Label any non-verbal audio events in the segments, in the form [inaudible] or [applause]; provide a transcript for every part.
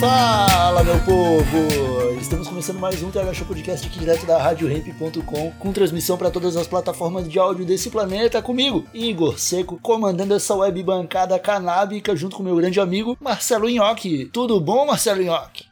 Fala, meu povo! Estamos começando mais um TH Show Podcast aqui direto da RadioRamp.com, com transmissão para todas as plataformas de áudio desse planeta, comigo, Igor Seco, comandando essa web bancada canábica, junto com meu grande amigo Marcelo Nhoque. Tudo bom, Marcelo Nhoque?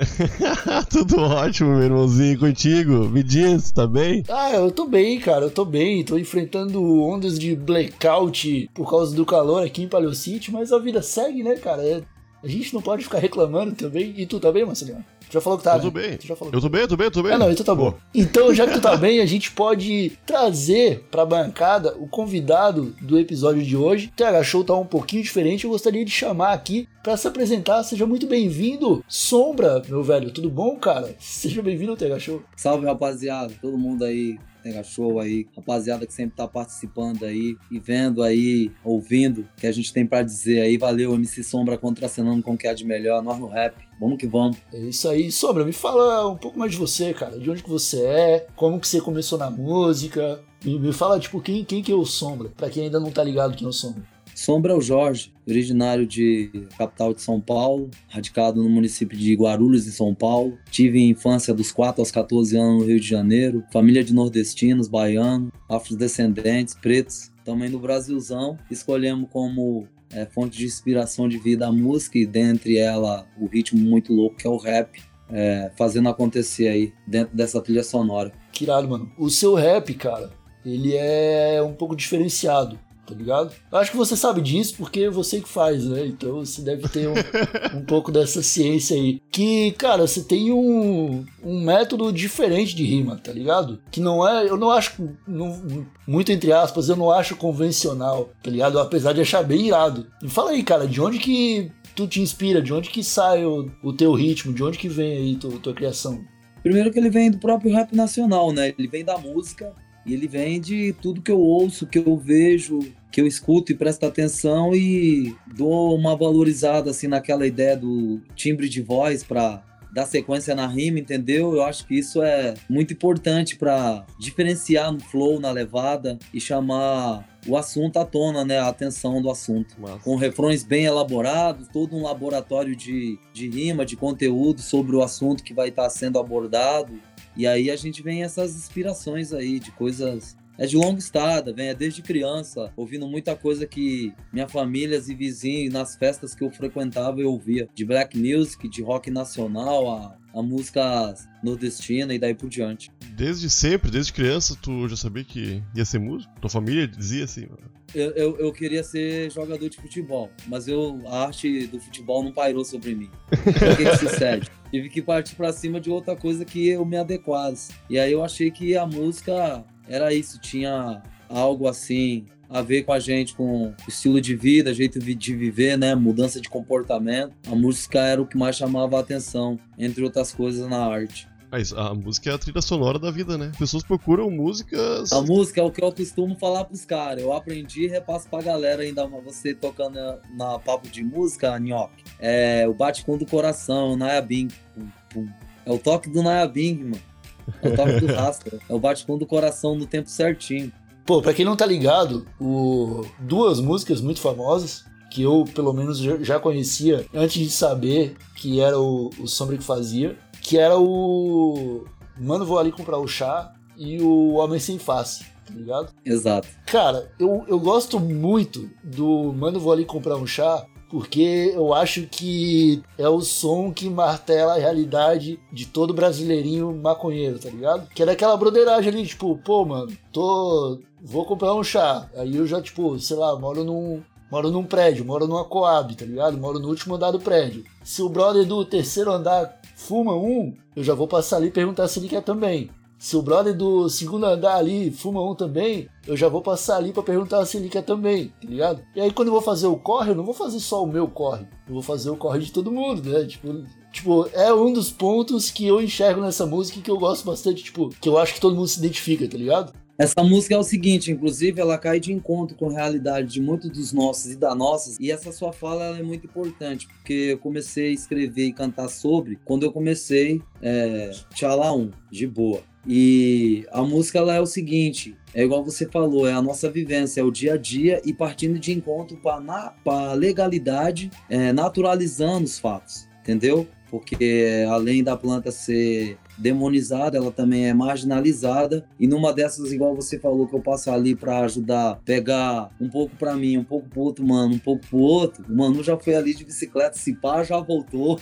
[laughs] Tudo ótimo, meu irmãozinho, contigo. Me diz, tá bem? Ah, eu tô bem, cara, eu tô bem. Tô enfrentando ondas de blackout por causa do calor aqui em Paleo City, mas a vida segue, né, cara? É- A gente não pode ficar reclamando também. E tu tá bem, Marcelinho? Tu já falou que tá, eu tô né? bem. Tu já falou Eu tô bem, eu tô bem, eu tô bem. Ah, não, então tá bom. Pô, Então, já que tu tá bem, a gente pode trazer pra bancada o convidado do episódio de hoje. O TH Show tá um pouquinho diferente, eu gostaria de chamar aqui pra se apresentar. Seja muito bem-vindo, Sombra, meu velho. Tudo bom, cara? Seja bem-vindo ao TH Show. Salve, rapaziada. Todo mundo aí, Mega Show aí. Rapaziada que sempre tá participando aí e vendo aí, ouvindo o que a gente tem pra dizer aí. Valeu, MC Sombra contracenando com o que há de melhor. Nós no rap. Vamos que vamos. É isso aí. Sombra, me fala um pouco mais de você, cara. De onde que você é, como que você começou na música. Me, me fala, tipo, quem, quem que é o Sombra, pra quem ainda não tá ligado quem é o Sombra. Sombra é o Jorge, originário de capital de São Paulo, radicado no município de Guarulhos, em São Paulo. Tive infância dos 4 aos 14 anos no Rio de Janeiro, família de nordestinos, baianos, afrodescendentes, pretos. Também no Brasilzão, escolhemos como é, fonte de inspiração de vida a música e dentre ela o ritmo muito louco que é o rap, é, fazendo acontecer aí dentro dessa trilha sonora. Que irado, mano. O seu rap, cara, ele é um pouco diferenciado, tá ligado? Eu acho que você sabe disso porque é você que faz, né? Então você deve ter um, [laughs] um pouco dessa ciência aí. Que, cara, você tem um, um método diferente de rima, tá ligado? Que não é, eu não acho, não- muito entre aspas, eu não acho convencional, tá ligado? Apesar de achar bem irado. Me fala aí, cara, de onde que tu te inspira? De onde que sai o, o teu ritmo? De onde que vem aí tu, tua criação? Primeiro que ele vem do próprio rap nacional, né? Ele vem da música e ele vem de tudo que eu ouço, que eu vejo, que eu escuto e presto atenção e dou uma valorizada assim naquela ideia do timbre de voz para dar sequência na rima, entendeu? Eu acho que isso é muito importante para diferenciar no flow, na levada e chamar o assunto à tona, né? A atenção do assunto com refrões bem elaborados, todo um laboratório de, de rima, de conteúdo sobre o assunto que vai estar sendo abordado. E aí a gente vem essas inspirações aí de coisas. É de longa estada, vem é desde criança, ouvindo muita coisa que minha família e vizinhos, nas festas que eu frequentava, eu ouvia. De black music, de rock nacional, a, a música nordestina e daí por diante. Desde sempre, desde criança, tu já sabia que ia ser músico? Tua família dizia assim. Eu, eu, eu queria ser jogador de futebol, mas eu, a arte do futebol não pairou sobre mim. Por que, que sucede? Tive que partir pra cima de outra coisa que eu me adequasse. E aí eu achei que a música era isso, tinha algo assim a ver com a gente, com estilo de vida, jeito de viver, né? Mudança de comportamento. A música era o que mais chamava a atenção, entre outras coisas na arte. Mas a música é a trilha sonora da vida, né? As pessoas procuram músicas. A música é o que eu costumo falar pros caras. Eu aprendi e repasso pra galera ainda você tocando na, na papo de música, Nhoque. É o bate-com do coração, o Naya Bing. Pum, pum. É o toque do Naya Bing, mano. [laughs] É o toque do rastro. É o bate-com do coração no tempo certinho. Pô, pra quem não tá ligado, o... duas músicas muito famosas que eu, pelo menos, já- já conhecia antes de saber que era o, o Sombra que fazia, que era o Mano, vou ali comprar o chá e o Homem Sem Face, tá ligado? Exato. Cara, eu, eu gosto muito do Mano, vou ali comprar um chá, porque eu acho que é o som que martela a realidade de todo brasileirinho maconheiro, tá ligado? Que é daquela broderagem ali, tipo, pô, mano, tô. vou comprar um chá. Aí eu já, tipo, sei lá, moro num. Moro num prédio, moro numa Coab, tá ligado? Moro no último andar do prédio. Se o brother do terceiro andar fuma um, eu já vou passar ali e perguntar se ele quer também. Se o brother do segundo andar ali fuma um também, eu já vou passar ali para perguntar se ele quer também, tá ligado? E aí quando eu vou fazer o corre, eu não vou fazer só o meu corre, eu vou fazer o corre de todo mundo, né? Tipo, tipo, é um dos pontos que eu enxergo nessa música que eu gosto bastante, tipo, que eu acho que todo mundo se identifica, tá ligado? Essa música é o seguinte, inclusive ela cai de encontro com a realidade de muitos dos nossos e da nossas, e essa sua fala é muito importante, porque eu comecei a escrever e cantar sobre quando eu comecei é, Tchala 1, de boa. E a música ela é o seguinte, é igual você falou, é a nossa vivência, é o dia a dia e partindo de encontro para a legalidade, é, naturalizando os fatos, entendeu? Porque além da planta ser demonizada, ela também é marginalizada. E numa dessas, igual você falou, que eu passo ali para ajudar, pegar um pouco para mim, um pouco pro outro mano, um pouco pro outro, o mano já foi ali de bicicleta, se pá, já voltou.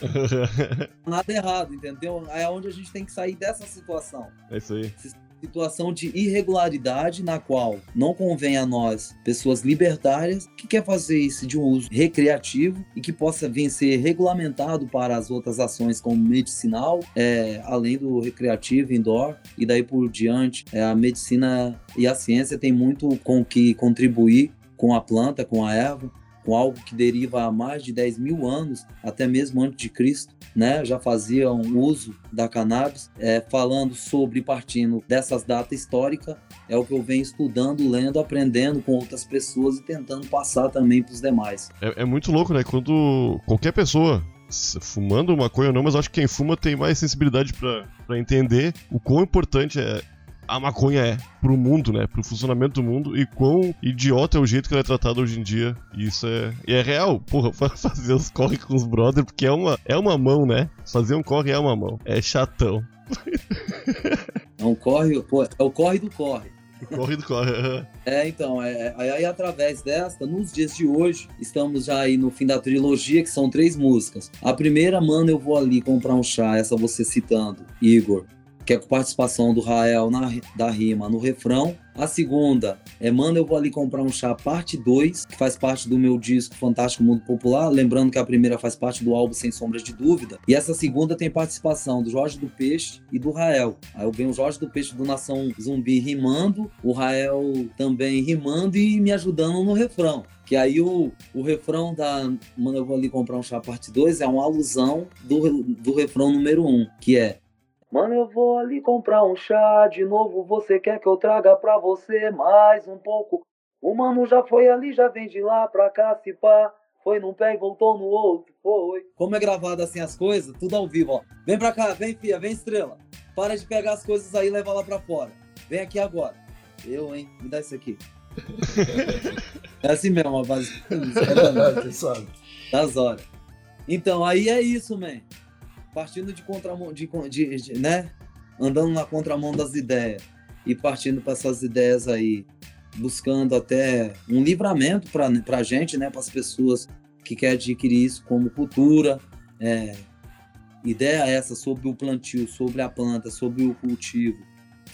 [laughs] Nada errado, entendeu? É onde a gente tem que sair dessa situação. É isso aí situação de irregularidade na qual não convém a nós, pessoas libertárias, que quer fazer isso de um uso recreativo e que possa vir ser regulamentado para as outras ações como medicinal, é, além do recreativo indoor e daí por diante. É, a medicina e a ciência tem muito com que contribuir com a planta, com a erva, com algo que deriva há mais de 10 mil anos, até mesmo antes de Cristo, né? Já faziam uso da cannabis, é, falando sobre, partindo dessas datas históricas, é o que eu venho estudando, lendo, aprendendo com outras pessoas e tentando passar também para os demais. É, é muito louco, né? Quando qualquer pessoa fumando maconha ou não, mas acho que quem fuma tem mais sensibilidade para entender o quão importante é a maconha é pro mundo, né? Pro funcionamento do mundo e quão idiota é o jeito que ela é tratada hoje em dia. E isso é. E é real, porra, [laughs] fazer os corre com os brothers, porque é uma, é uma mão, né? Fazer um corre é uma mão. É chatão. [laughs] É um corre, pô, é o corre do corre. Corre do corre. [laughs] é, então, é, é, aí através desta, nos dias de hoje, estamos já aí no fim da trilogia, que são três músicas. A primeira, mano, eu vou ali comprar um chá, essa você citando, Igor que é com participação do Rael na, da rima no refrão. A segunda é Manda Eu Vou Ali Comprar um Chá, parte 2, que faz parte do meu disco Fantástico Mundo Popular. Lembrando que a primeira faz parte do álbum Sem Sombras de Dúvida. E essa segunda tem participação do Jorge do Peixe e do Rael. Aí eu venho o Jorge do Peixe do Nação Zumbi rimando, o Rael também rimando e me ajudando no refrão. Que aí o, o refrão da Manda Eu Vou Ali Comprar um Chá, parte 2 é uma alusão do, do refrão número 1, um, que é Mano, eu vou ali comprar um chá de novo. Você quer que eu traga pra você mais um pouco? O mano já foi ali, já vem de lá pra cá, se pá. Foi num pé e voltou no outro, foi. Como é gravado assim as coisas, tudo ao vivo, ó. Vem pra cá, vem fia, vem estrela. Para de pegar as coisas aí e leva lá pra fora. Vem aqui agora. Eu, hein? Me dá isso aqui. [laughs] é assim mesmo, a base. [laughs] das horas. Então, aí é isso, man partindo de contramão, de, de, de, né? Andando na contramão das ideias e partindo para essas ideias aí, buscando até um livramento para a gente, né? Para as pessoas que querem adquirir isso como cultura. É, ideia essa sobre o plantio, sobre a planta, sobre o cultivo,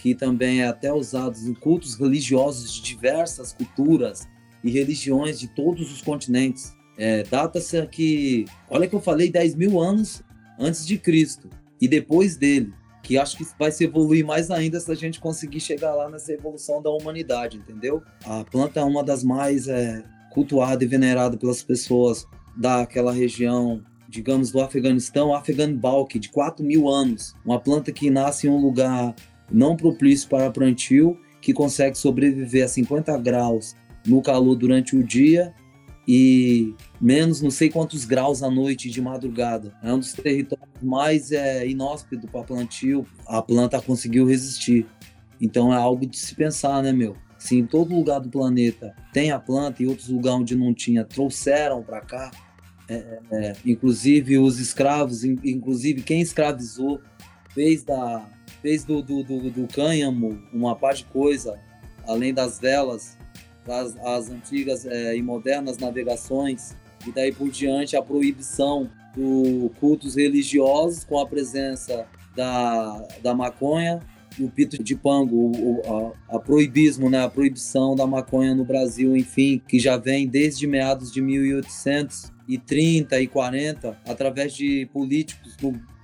que também é até usado em cultos religiosos de diversas culturas e religiões de todos os continentes. É, Data-se que, olha que eu falei, 10 mil anos antes de Cristo e depois dele, que acho que vai se evoluir mais ainda se a gente conseguir chegar lá nessa evolução da humanidade, entendeu? A planta é uma das mais é, cultuadas e veneradas pelas pessoas daquela região, digamos, do Afeganistão, Afghan Balk, de 4 mil anos. Uma planta que nasce em um lugar não propício para plantio, que consegue sobreviver a 50 graus no calor durante o dia e menos não sei quantos graus à noite de madrugada. É um dos territórios mais é, inóspitos para plantio. A planta conseguiu resistir. Então é algo de se pensar, né, meu? Se em todo lugar do planeta tem a planta e outros lugares onde não tinha trouxeram para cá, é, é, inclusive os escravos, inclusive quem escravizou, fez, da, fez do, do, do, do cânhamo uma parte de coisa, além das velas, as, as antigas é, e modernas navegações, e daí por diante a proibição dos cultos religiosos com a presença da, da maconha e o pito de pango, o, a, a, proibismo, né, a proibição da maconha no Brasil, enfim, que já vem desde meados de 1830 e 40, através de políticos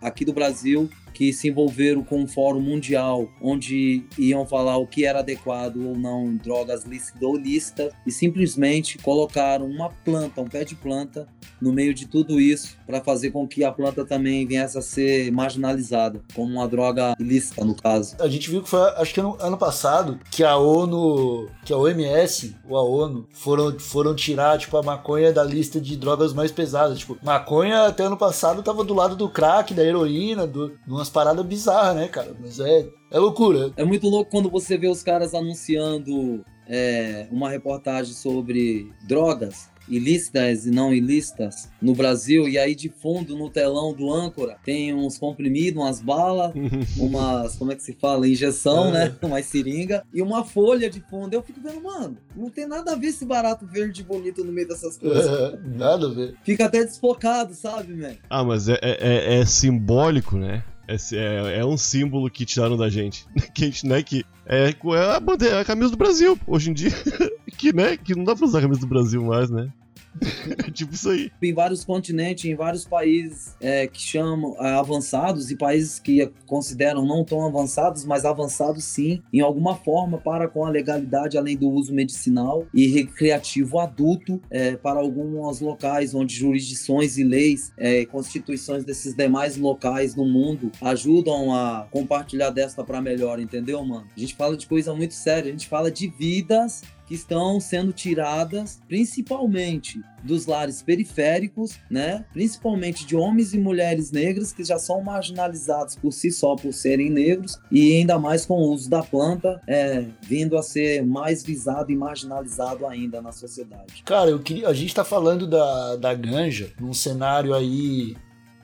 aqui do Brasil que se envolveram com um fórum mundial, onde iam falar o que era adequado ou não em drogas lícitas ou ilícitas, e simplesmente colocaram uma planta, um pé de planta, no meio de tudo isso, para fazer com que a planta também viesse a ser marginalizada, como uma droga ilícita, no caso. A gente viu que foi, acho que ano, ano passado, que a ONU, que a OMS, ou a ONU, foram, foram tirar, tipo, a maconha da lista de drogas mais pesadas. Tipo, maconha até ano passado tava do lado do crack, da heroína, do, de umas paradas bizarras, né, cara? Mas é, é loucura. É muito louco quando você vê os caras anunciando é, uma reportagem sobre drogas ilícitas e não ilícitas no Brasil, e aí de fundo no telão do âncora tem uns comprimidos, umas balas, [laughs] umas, como é que se fala? Injeção, né? Uma seringa e uma folha de fundo. Eu fico vendo, mano, não tem nada a ver esse barato verde bonito no meio dessas coisas. É, [laughs] nada a ver. Fica até desfocado, sabe, man? Ah, mas é, é, é simbólico, né? É, é, é, um símbolo que tiraram da gente. [laughs] Que a gente, né, que é, é a bandeira, a camisa do Brasil, hoje em dia. [laughs] que, né, que não dá pra usar a camisa do Brasil mais, né? [laughs] tipo isso aí. Em vários continentes, em vários países é, que chamam é, avançados e países que consideram não tão avançados, mas avançados sim, em alguma forma, para com a legalidade, além do uso medicinal e recreativo adulto, é, para alguns locais onde jurisdições e leis, é, constituições desses demais locais no mundo ajudam a compartilhar desta para melhor, entendeu, mano? A gente fala de coisa muito séria, a gente fala de vidas que estão sendo tiradas principalmente dos lares periféricos, né? Principalmente de homens e mulheres negras que já são marginalizados por si só por serem negros e ainda mais com o uso da planta, é, vindo a ser mais visado e marginalizado ainda na sociedade. Cara, eu queria, a gente está falando da, da ganja num cenário aí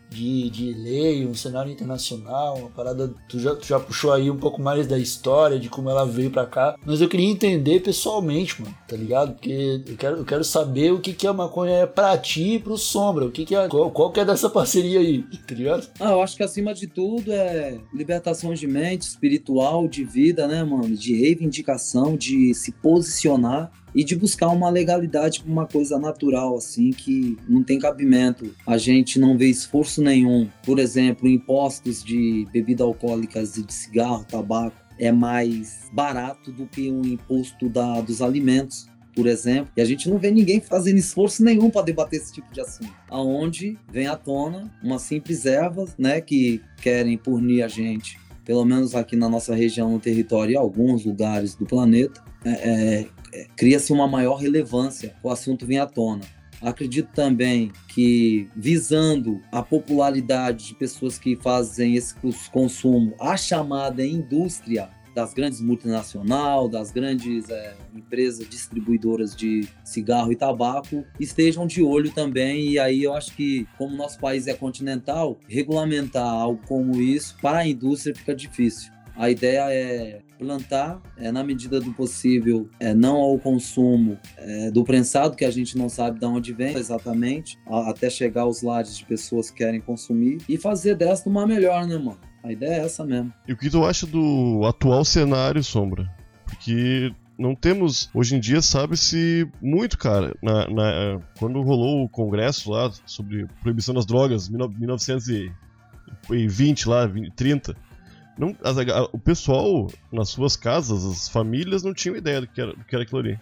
de, de lei, um cenário internacional, uma parada. Tu já, tu já puxou aí um pouco mais da história, de como ela veio pra cá. Mas eu queria entender pessoalmente, mano, tá ligado? Porque eu quero, eu quero saber o que, que a maconha é pra ti e pro Sombra. O que, que é. Qual, qual que é dessa parceria aí, [laughs] tá ligado? Ah, eu acho que acima de tudo é libertação de mente, espiritual, de vida, né, mano? De reivindicação, de se posicionar e de buscar uma legalidade para uma coisa natural, assim, que não tem cabimento. A gente não vê esforço nenhum. Por exemplo, impostos de bebidas alcoólicas e de cigarro, tabaco, é mais barato do que o imposto da, dos alimentos por exemplo, e a gente não vê ninguém fazendo esforço nenhum para debater esse tipo de assunto. Aonde vem à tona uma simples erva, né, que querem punir a gente, pelo menos aqui na nossa região, no território e alguns lugares do planeta, é, é, é, cria-se uma maior relevância, o assunto vem à tona. Acredito também que, visando a popularidade de pessoas que fazem esse consumo, a chamada indústria das grandes multinacionais, das grandes é, empresas distribuidoras de cigarro e tabaco, estejam de olho também. E aí eu acho que, como nosso país é continental, regulamentar algo como isso para a indústria fica difícil. A ideia é plantar, é, na medida do possível, é, não ao consumo é, do prensado, que a gente não sabe de onde vem exatamente, a, até chegar aos lares de pessoas que querem consumir, e fazer desta uma melhor, né, mano? A ideia é essa mesmo. E o que tu acha do atual cenário, Sombra? Porque não temos, hoje em dia, sabe-se muito, cara. Na, na, quando rolou o congresso lá sobre proibição das drogas, 1920 lá, 30, não, a, o pessoal nas suas casas, as famílias não tinham ideia do que era, do que era aquilo ali.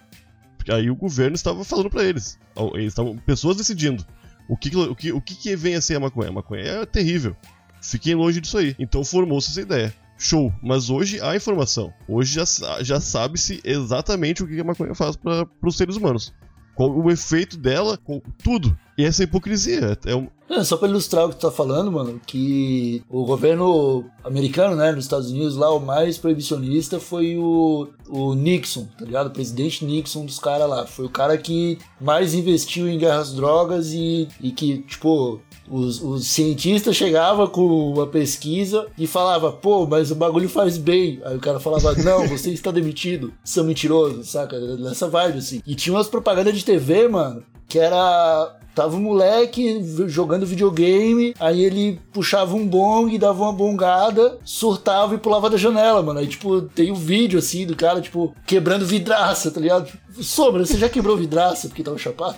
Porque aí o governo estava falando para eles. Eles estavam pessoas decidindo. O que, o, que, o que, que vem a ser a maconha? A maconha é terrível. Fiquem longe disso aí. Então formou-se essa ideia. Show. Mas hoje há informação. Hoje já, já sabe-se exatamente o que a maconha faz para os seres humanos. Qual o efeito dela, tudo. E essa hipocrisia. É um... É, só pra ilustrar o que tu tá falando, mano, que o governo americano, né, nos Estados Unidos, lá, o mais proibicionista foi o, o Nixon, tá ligado? O presidente Nixon dos caras lá. Foi o cara que mais investiu em guerras drogas e, e que, tipo, os, os cientistas chegavam com uma pesquisa e falava, pô, mas o bagulho faz bem. Aí o cara falava, [laughs] não, você está demitido, você é mentiroso, saca? Nessa vibe, assim. E tinha umas propagandas de TV, mano, que era Tava um moleque jogando videogame, aí ele puxava um bong, dava uma bongada, surtava e pulava da janela, mano. Aí, tipo, tem um vídeo assim do cara, tipo, quebrando vidraça, tá ligado? Sombra, você já quebrou vidraça porque tava chapado?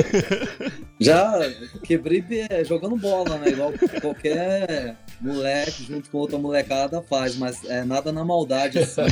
[laughs] já quebrei jogando bola, né? Igual qualquer moleque junto com outra molecada faz, mas é nada na maldade assim.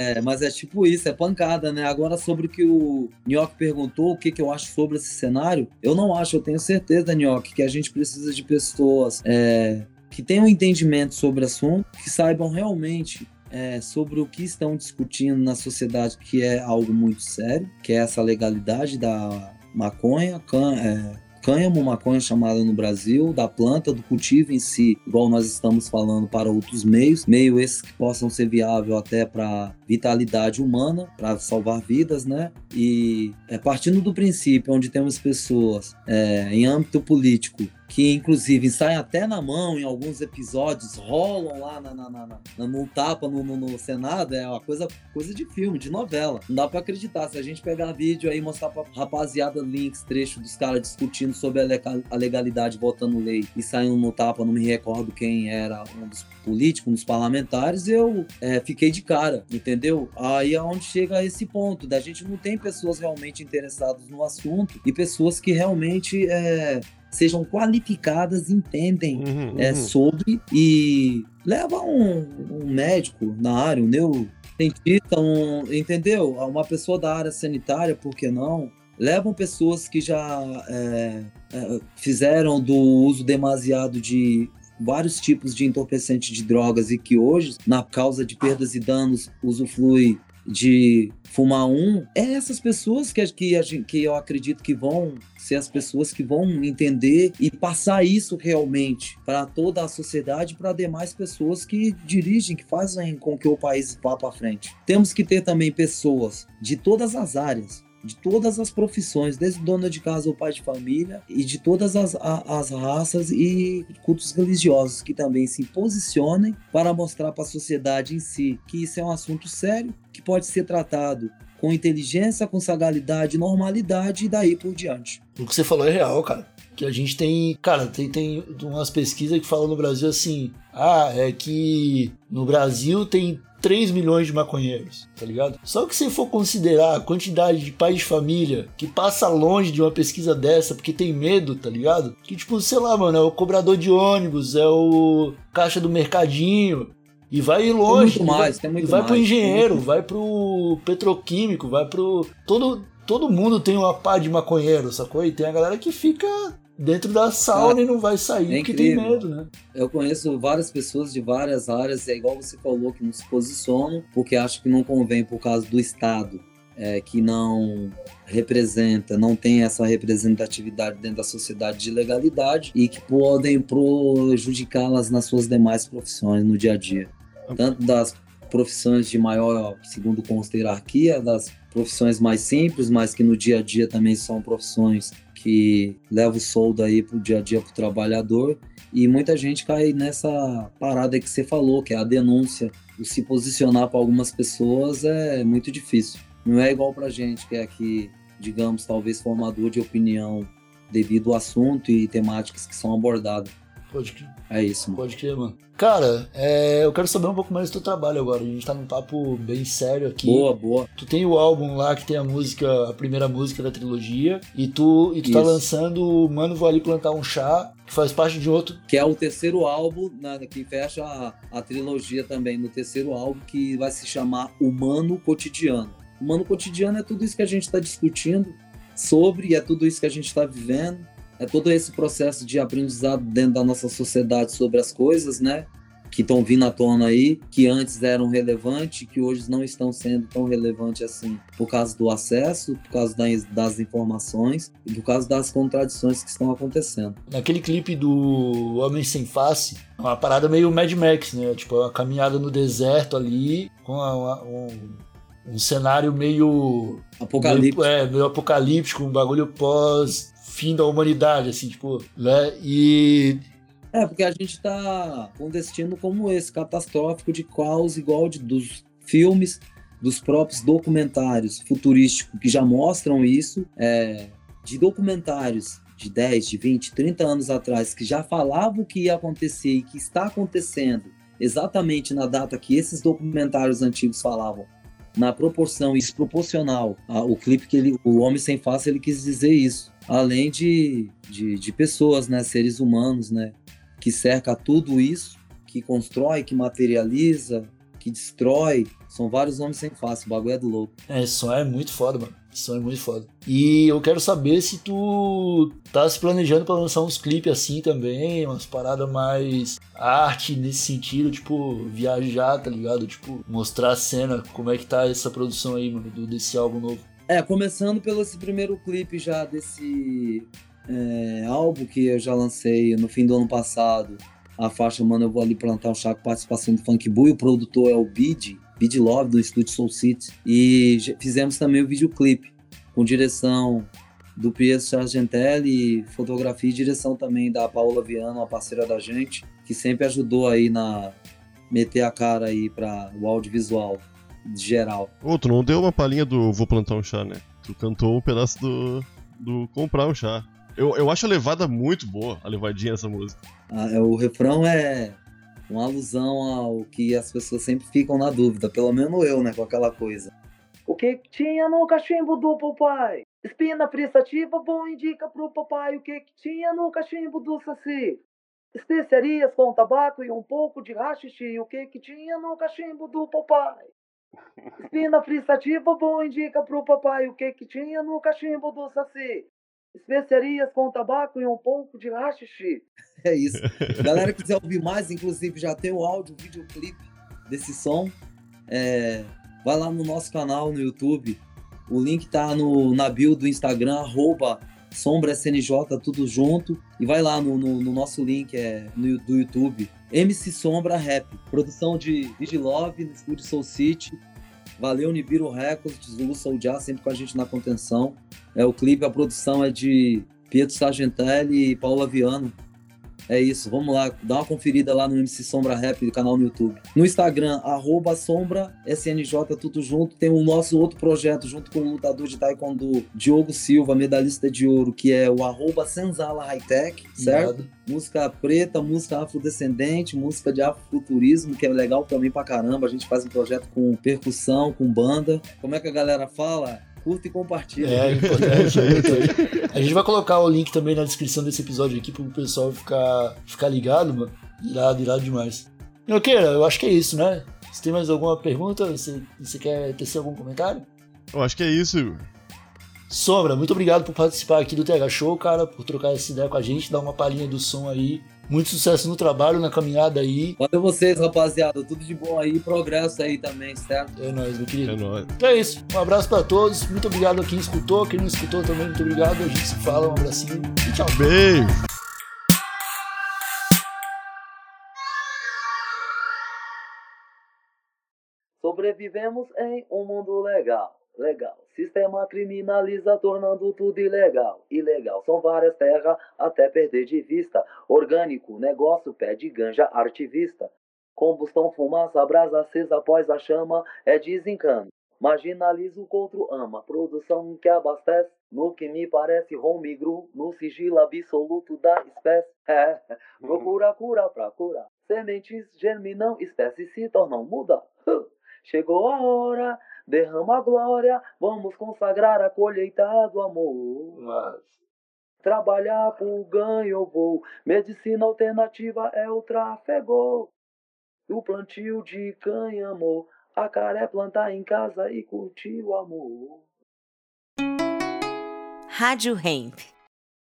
É, mas é tipo isso, é pancada, né? Agora, sobre o que o Nhoque perguntou, o que, que eu acho sobre esse cenário, eu não acho, eu tenho certeza, Nhoque, que a gente precisa de pessoas é, que tenham entendimento sobre o assunto, que saibam realmente é, sobre o que estão discutindo na sociedade, que é algo muito sério, que é essa legalidade da maconha, can, é, cânhamo, maconha chamada no Brasil, da planta, do cultivo em si, igual nós estamos falando para outros meios, meio esses que possam ser viável até para vitalidade humana, para salvar vidas, né? E é, partindo do princípio onde temos pessoas é, em âmbito político que inclusive saem até na mão em alguns episódios, rolam lá na, na, na, na no tapa no, no, no, Senado, é uma coisa, coisa de filme, de novela. Não dá para acreditar. Se a gente pegar vídeo aí mostrar pra rapaziada links, trecho dos caras discutindo sobre a legalidade votando lei e saindo no tapa, não me recordo quem era um dos políticos, um dos parlamentares, eu é, fiquei de cara, entendeu? Aí é onde chega esse ponto, da gente não tem pessoas realmente interessadas no assunto e pessoas que realmente é, sejam qualificadas, entendem uhum, é, uhum. sobre e leva um, um, médico na área, um neurocientista, um, entendeu? Uma pessoa da área sanitária, por que não? Levam pessoas que já é, é, fizeram do uso demasiado de vários tipos de entorpecente de drogas e que hoje, na causa de perdas e danos, usufrui de fumar um, é essas pessoas que, que, que eu acredito que vão ser as pessoas que vão entender e passar isso realmente para toda a sociedade, para demais pessoas que dirigem, que fazem com que o país vá para frente. Temos que ter também pessoas de todas as áreas, de todas as profissões, desde dona de casa ou pai de família, e de todas as, as raças e cultos religiosos que também se posicionem para mostrar para a sociedade em si que isso é um assunto sério, que pode ser tratado com inteligência, com sagalidade, normalidade e daí por diante. O que você falou é real, cara. Que a gente tem, cara, tem, tem umas pesquisas que falam no Brasil assim: ah, é que no Brasil tem 3 milhões de maconheiros, tá ligado? Só que se for considerar a quantidade de pais de família que passa longe de uma pesquisa dessa porque tem medo, tá ligado? Que tipo, sei lá, mano, é o cobrador de ônibus, é o caixa do mercadinho, e vai longe. Tem muito mais, tem muito vai mais. pro engenheiro, vai pro petroquímico, vai pro. Todo, todo mundo tem uma pá de maconheiro, sacou? E tem a galera que fica dentro da sauna é, e não vai sair é porque tem medo, né? Eu conheço várias pessoas de várias áreas, é igual você falou, que não se posicionam porque acham que não convém por causa do Estado, é, que não representa, não tem essa representatividade dentro da sociedade de legalidade e que podem prejudicá-las nas suas demais profissões no dia a dia. Tanto das profissões de maior, segundo consta hierarquia, das profissões mais simples, mas que no dia a dia também são profissões que leva o soldo aí pro dia a dia pro trabalhador e muita gente cai nessa parada que você falou, que é a denúncia. O se posicionar para algumas pessoas é muito difícil. Não é igual pra gente, que é aqui, digamos, talvez formador de opinião devido ao assunto e temáticas que são abordadas. Pode crer. É isso, mano. Pode crer, mano. Cara, é, eu quero saber um pouco mais do teu trabalho agora. A gente tá num papo bem sério aqui. Boa, boa. Tu tem o álbum lá que tem a música, a primeira música da trilogia. E tu, e tu tá lançando Mano Vou Ali Plantar um Chá, que faz parte de outro. Que é o terceiro álbum, né, que fecha a, a trilogia também, no terceiro álbum, que vai se chamar Humano Cotidiano. Humano Cotidiano é tudo isso que a gente está discutindo sobre, e é tudo isso que a gente está vivendo é todo esse processo de aprendizado dentro da nossa sociedade sobre as coisas, né? Que estão vindo à tona aí, que antes eram relevantes, que hoje não estão sendo tão relevantes assim, por causa do acesso, por causa das, das informações e por causa das contradições que estão acontecendo. Naquele clipe do Homem Sem Face, é uma parada meio Mad Max, né? Tipo, a caminhada no deserto ali, com uma, um, um cenário meio apocalíptico, meio, é, meio apocalíptico, um bagulho pós fim da humanidade, assim, tipo, né? E. É, porque a gente tá com um destino como esse, catastrófico de caos, igual de, dos filmes, dos próprios documentários futurísticos que já mostram isso, é, de documentários de 10, de 20, 30 anos atrás que já falavam que ia acontecer e que está acontecendo exatamente na data que esses documentários antigos falavam, na proporção desproporcional. o clipe que ele, o Homem Sem Face, ele quis dizer isso além de, de, de pessoas, né, seres humanos, né, que cerca tudo isso, que constrói, que materializa, que destrói. São vários nomes sem face, o bagulho é do louco. É, som é muito foda, mano. Som é muito foda. E eu quero saber se tu tá se planejando pra lançar uns clipes assim também, umas paradas mais arte nesse sentido, tipo, viajar, tá ligado? Tipo, mostrar a cena, como é que tá essa produção aí, mano, do, desse álbum novo. É, começando pelo esse primeiro clipe já desse é, álbum que eu já lancei no fim do ano passado. A faixa, mano, eu vou ali plantar chá com participação do Funk Boo, e o produtor é o Bid, Bid Love, do estúdio Soul City. E fizemos também o videoclipe, com direção do Pietro Sargentelli, fotografia e direção também da Paola Viana, uma parceira da gente, que sempre ajudou aí na meter a cara aí para o audiovisual geral. Ô, tu não deu uma palhinha do Vou Plantar um Chá, né? Tu cantou um pedaço do, do Comprar um Chá. Eu, eu acho a levada muito boa, a levadinha dessa música. Ah, é, o refrão é uma alusão ao que as pessoas sempre ficam na dúvida, pelo menos eu, né, com aquela coisa. O que tinha no cachimbo do papai? Espina prestativa, bom indica pro papai o que tinha no cachimbo do saci. Especiarias com tabaco e um pouco de rachixe, o que que tinha no cachimbo do papai? Espina prestativa, bom indica pro papai o que que tinha no cachimbo do saci especiarias com tabaco e um pouco de haxixe. [laughs] É isso. Galera quiser ouvir mais, inclusive já tem o áudio, o videoclipe desse som. É, vai lá no nosso canal no YouTube. O link tá no, na bio do Instagram, arroba Sombra SNJ, tudo junto. E vai lá no, no, no nosso link é, no, do YouTube. MC Sombra Rap. Produção de Vigilove no estúdio Soul City. Valeu, Nibiru Records, Zulu Soldier, sempre com a gente na contenção. É, o clipe, a produção é de Pietro Sargentelli e Paula Viano. É isso, vamos lá, dá uma conferida lá no MC Sombra Rap do canal no YouTube. No Instagram, arroba Sombra SNJ, tudo junto. Tem o nosso outro projeto junto com o lutador de Taekwondo Diogo Silva, medalhista de ouro, que é o arroba Senzala High Tech, certo? Música preta, música afrodescendente, música de afrofuturismo, que é legal também pra caramba. A gente faz um projeto com percussão, com banda. Como é que a galera fala? Curta e compartilha. É, importante, é importante. A gente vai colocar o link também na descrição desse episódio aqui pro pessoal ficar, ficar ligado, mano. Irado, irado demais. Noqueira, eu acho que é isso, né? Você tem mais alguma pergunta? Você, você quer tecer algum comentário? Eu acho que é isso. Sombra, muito obrigado por participar aqui do TH Show, cara, por trocar essa ideia com a gente, dar uma palhinha do som aí. Muito sucesso no trabalho, na caminhada aí. Valeu vocês, rapaziada. Tudo de bom aí, progresso aí também, certo? É nóis, meu querido. É nóis. Então é isso. Um abraço pra todos. Muito obrigado a quem escutou. Quem não escutou também, muito obrigado. A gente se fala. Um abracinho e tchau. Beijo. Sobrevivemos em um mundo legal. Legal. Sistema criminaliza, tornando tudo ilegal. Ilegal. São várias terras até perder de vista. Orgânico, negócio, pé de ganja, artivista. Combustão, fumaça, brasa acesa após a chama é desencano. Marginaliza o outro ama. Produção que abastece. No que me parece homegrew, no sigilo absoluto da espécie. [laughs] É, procura cura pra curar. Sementes germinam, espécies se tornam muda. [laughs] Chegou a hora derrama a glória, vamos consagrar a colheita do amor. Mas... Trabalhar por ganho eu vou, medicina alternativa é o tráfego. O plantio de cânhamo, a cara é plantar em casa e curtir o amor. Rádio Hemp.